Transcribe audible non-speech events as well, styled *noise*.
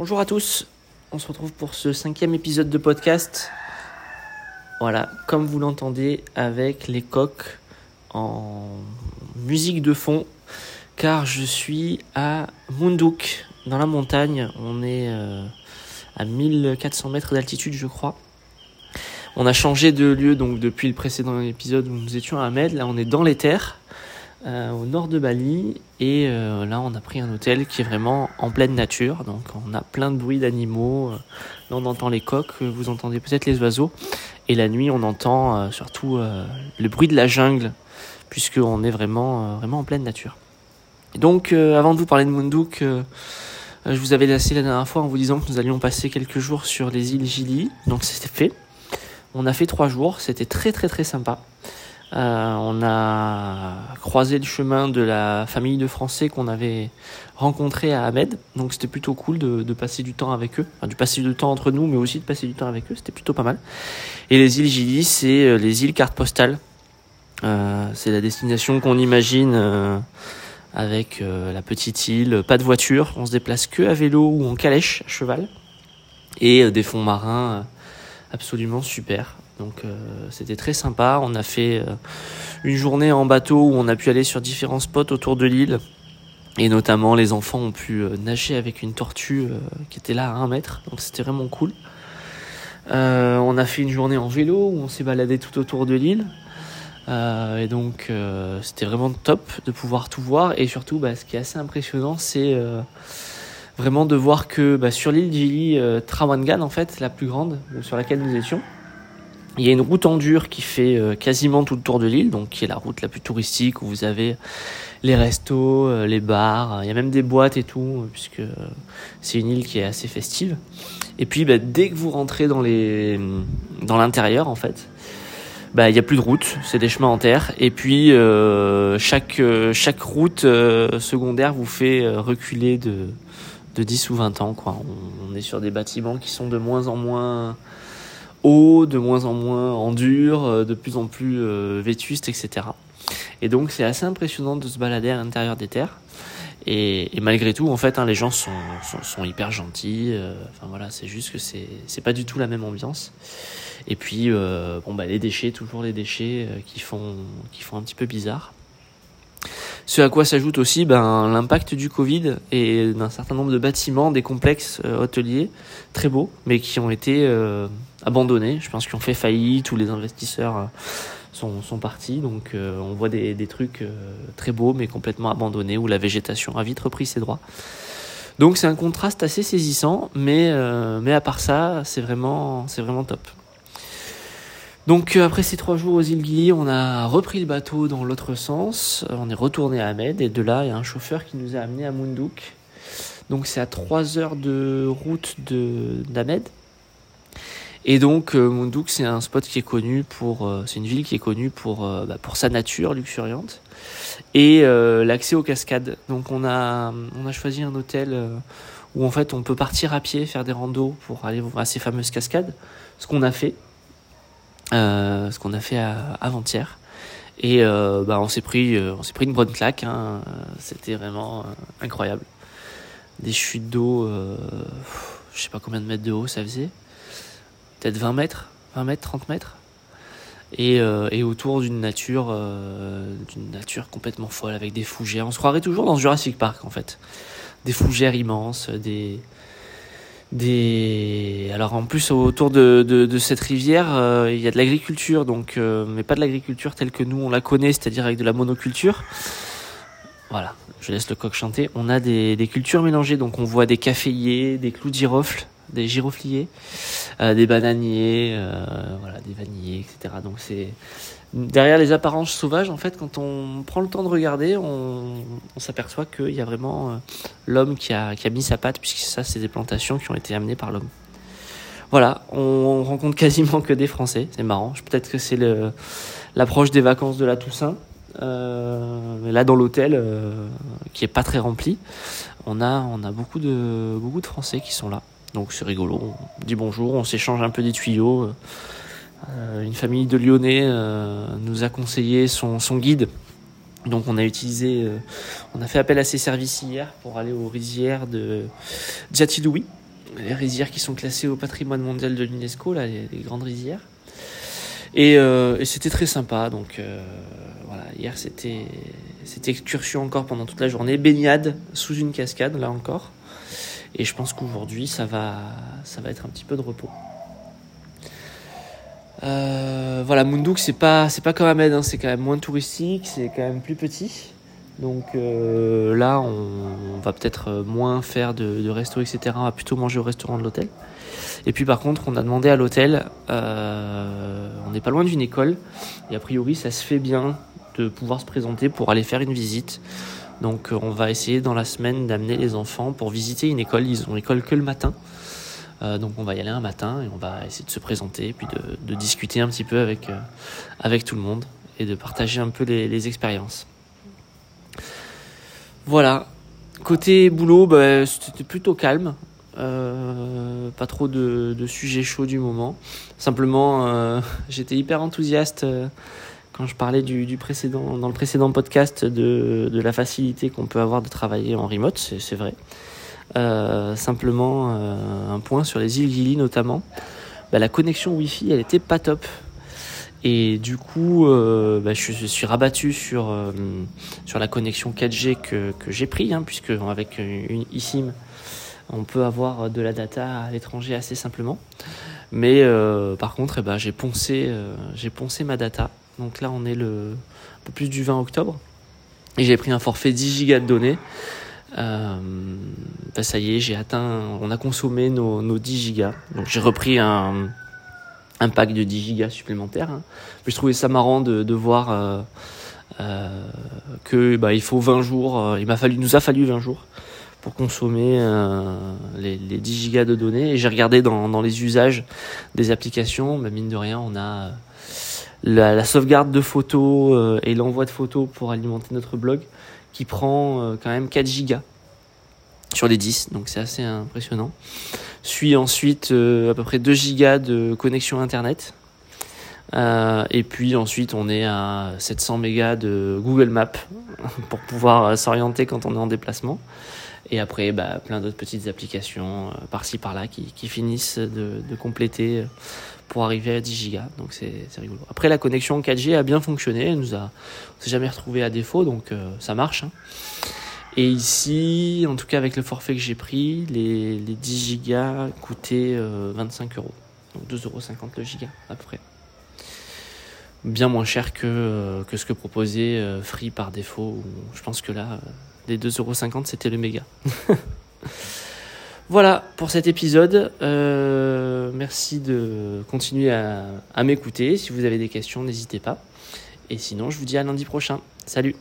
Bonjour à tous, on se retrouve pour ce cinquième épisode de podcast. Voilà, comme vous l'entendez, avec les coques en musique de fond, car je suis à Munduk, dans la montagne. On est euh, à 1400 mètres d'altitude, je crois. On a changé de lieu donc depuis le précédent épisode où nous étions à Ahmed. Là, on est dans les terres. Euh, au nord de Bali. Et euh, là on a pris un hôtel qui est vraiment en pleine nature. Donc on a plein de bruits d'animaux. Là on entend les coqs vous entendez peut-être les oiseaux. Et la nuit on entend euh, surtout le bruit de la jungle puisqu'on est vraiment vraiment en pleine nature. Et donc avant de vous parler de Munduk je vous avais laissé la dernière fois en vous disant que nous allions passer quelques jours sur les îles Gili. Donc c'était fait. On a fait trois jours. C'était très très très sympa euh, on a croisé le chemin de la famille de Français qu'on avait rencontré à Ahmed. Donc c'était plutôt cool de, passer du temps avec eux. Enfin, du passer du temps entre nous, mais aussi de passer du temps avec eux. C'était plutôt pas mal. Et les îles Gili, c'est euh, les îles carte postale. Euh, c'est la destination qu'on imagine avec la petite île, pas de voiture. On se déplace que à vélo ou en calèche, à cheval. Et des fonds marins absolument super. Donc euh, c'était très sympa. On a fait euh, une journée en bateau où on a pu aller sur différents spots autour de l'île. Et notamment les enfants ont pu euh, nager avec une tortue qui était là à un mètre. Donc c'était vraiment cool. on a fait une journée en vélo où on s'est baladé tout autour de l'île. et donc c'était vraiment top de pouvoir tout voir. Et surtout bah, ce qui est assez impressionnant c'est vraiment de voir que bah, sur l'île d'Ili, Trawangan en fait, la plus grande sur laquelle nous étions, il y a une route en dur qui fait euh, quasiment tout le tour de l'île, donc qui est la route la plus touristique où vous avez les restos, euh, les bars, il y a même des boîtes et tout, puisque c'est une île qui est assez festive. Et puis bah, dès que vous rentrez dans les dans l'intérieur en fait, bah il y a plus de route, c'est des chemins en terre. Et puis euh, chaque chaque route secondaire vous fait reculer de de 10 ou 20 ans quoi. On est sur des bâtiments qui sont de moins en moins haut, de moins en moins en dur, euh, de plus en plus euh, vétuste, etc. Et donc c'est assez impressionnant de se balader à l'intérieur des terres. Et, malgré tout, en fait, hein, les gens sont, sont, hyper gentils. Euh, enfin voilà, c'est juste que c'est c'est pas du tout la même ambiance. Et puis bon bah les déchets, toujours les déchets qui font qui font un petit peu bizarre. Ce à quoi s'ajoute aussi ben, l'impact du Covid et d'un certain nombre de bâtiments, des complexes euh, hôteliers très beaux, mais qui ont été euh, abandonnés. Je pense qu'ils ont fait faillite, tous les investisseurs euh, sont, partis. Donc on voit des, trucs très beaux, mais complètement abandonnés, où la végétation a vite repris ses droits. Donc c'est un contraste assez saisissant, mais, mais à part ça, c'est vraiment, c'est vraiment top. Donc euh, après ces trois jours aux îles Gili, on a repris le bateau dans l'autre sens. Euh, on est retourné à Ahmed et de là, il y a un chauffeur qui nous a amené à Munduk. Donc c'est à 3 heures de route de d'Ahmed. Et donc euh, Munduk, c'est un spot qui est connu pour, c'est une ville qui est connue pour bah, pour sa nature luxuriante et l'accès aux cascades. Donc on a on a choisi un hôtel où en fait on peut partir à pied, faire des randos pour aller voir ces fameuses cascades. Ce qu'on a fait. Euh, ce qu'on a fait avant-hier. Et euh, bah, on s'est pris, euh, on s'est pris une bonne claque. Hein. C'était vraiment incroyable. Des chutes d'eau, je sais pas combien de mètres de haut ça faisait. Peut-être 20 mètres, 20 mètres, 30 mètres. Et, et autour d'une nature, d'une nature complètement folle avec des fougères. On se croirait toujours dans Jurassic Park en fait. Des fougères immenses, des, des alors en plus autour de, de, de cette rivière euh, il y a de l'agriculture donc euh, mais pas de l'agriculture telle que nous on la connaît c'est-à-dire avec de la monoculture. Voilà je laisse le coq chanter. On a des, des cultures mélangées donc on voit des caféiers des clous de girofle des girofliers euh, des bananiers voilà des vanillés etc donc c'est derrière les apparences sauvages, en fait, quand on prend le temps de regarder, on, s'aperçoit qu'il y a vraiment euh, l'homme qui a, mis sa patte, puisque ça, c'est des plantations qui ont été amenées par l'homme. Voilà, on, rencontre quasiment que des Français, c'est marrant. Peut-être que c'est l'approche des vacances de la Toussaint. Euh, là, dans l'hôtel, euh, qui est pas très rempli, on a, beaucoup de Français qui sont là. Donc c'est rigolo, on dit bonjour, on s'échange un peu des tuyaux. Euh, une famille de Lyonnais euh, nous a conseillé son, guide. Donc on a utilisé, euh, on a fait appel à ses services hier pour aller aux rizières de Djatiloui. les rizières qui sont classées au patrimoine mondial de l'UNESCO, là, les, grandes rizières. Et, c'était très sympa. Donc hier c'était c'était excursion encore pendant toute la journée, baignade sous une cascade là encore. Et je pense qu'aujourd'hui ça va ça va être un petit peu de repos. Euh, voilà, Munduk, c'est pas, c'est pas comme Ahmed, hein, c'est quand même moins touristique, c'est quand même plus petit. Donc euh, là, on, va peut-être euh, moins faire de resto, etc. On va plutôt manger au restaurant de l'hôtel. Et puis par contre, on a demandé à l'hôtel, on n'est pas loin d'une école, et a priori, ça se fait bien de pouvoir se présenter pour aller faire une visite. Donc on va essayer dans la semaine d'amener les enfants pour visiter une école. Ils ont école que le matin. Euh, donc on va y aller un matin et on va essayer de se présenter, puis de, discuter un petit peu avec, euh, avec tout le monde et de partager un peu les, expériences. Voilà. Côté boulot, bah, c'était plutôt calme. Euh, pas trop de, sujets chauds du moment. Simplement, *laughs* j'étais hyper enthousiaste quand je parlais du, précédent, dans le précédent podcast de, de la facilité qu'on peut avoir de travailler en remote, c'est vrai. Euh, simplement, euh, un point sur les îles Gili notamment. Bah, la connexion Wi-Fi, elle était pas top. Et du coup, euh, bah, je, suis rabattu sur, sur la connexion 4G que, que j'ai pris, hein, puisque avec une eSIM, on peut avoir de la data à l'étranger assez simplement. Mais par contre, eh ben, j'ai poncé, j'ai poncé ma data. Donc là, on est le un peu plus du 20 octobre. Et j'ai pris un forfait 10 gigas de données. Euh, bah, ça y est, j'ai atteint, on a consommé nos, nos 10 gigas. Donc j'ai repris un, un pack de 10 gigas supplémentaires. Hein. je trouvais ça marrant de, de voir euh, euh, que bah, il faut 20 jours, euh, il m'a fallu, nous a fallu 20 jours pour consommer les, les, 10 gigas de données. Et j'ai regardé dans, dans les usages des applications, bah, mine de rien, on a la, sauvegarde de photos et l'envoi de photos pour alimenter notre blog qui prend euh, quand même 4 gigas sur les 10, donc c'est assez impressionnant. Suit ensuite euh, à peu près 2 gigas de connexion internet. Euh, et puis ensuite on est à 700 mégas de Google Maps *laughs* pour pouvoir s'orienter quand on est en déplacement. Et après, bah, plein d'autres petites applications par-ci par-là qui, qui, finissent de, de, compléter pour arriver à 10 gigas. Donc c'est rigolo. Après, la connexion 4G a bien fonctionné. Elle nous a, on s'est jamais retrouvé à défaut, donc euh, ça marche. Hein. Et ici, en tout cas avec le forfait que j'ai pris, les, les 10 gigas coûtaient 25 euh, euros. Donc 2,50 euros le giga à peu près. Bien moins cher que, euh, que ce que proposait Free par défaut. Je pense que là, les 2,50 euros c'était le méga. *laughs* Voilà pour cet épisode. Euh, merci de continuer à m'écouter. Si vous avez des questions, n'hésitez pas. Et sinon, je vous dis à lundi prochain. Salut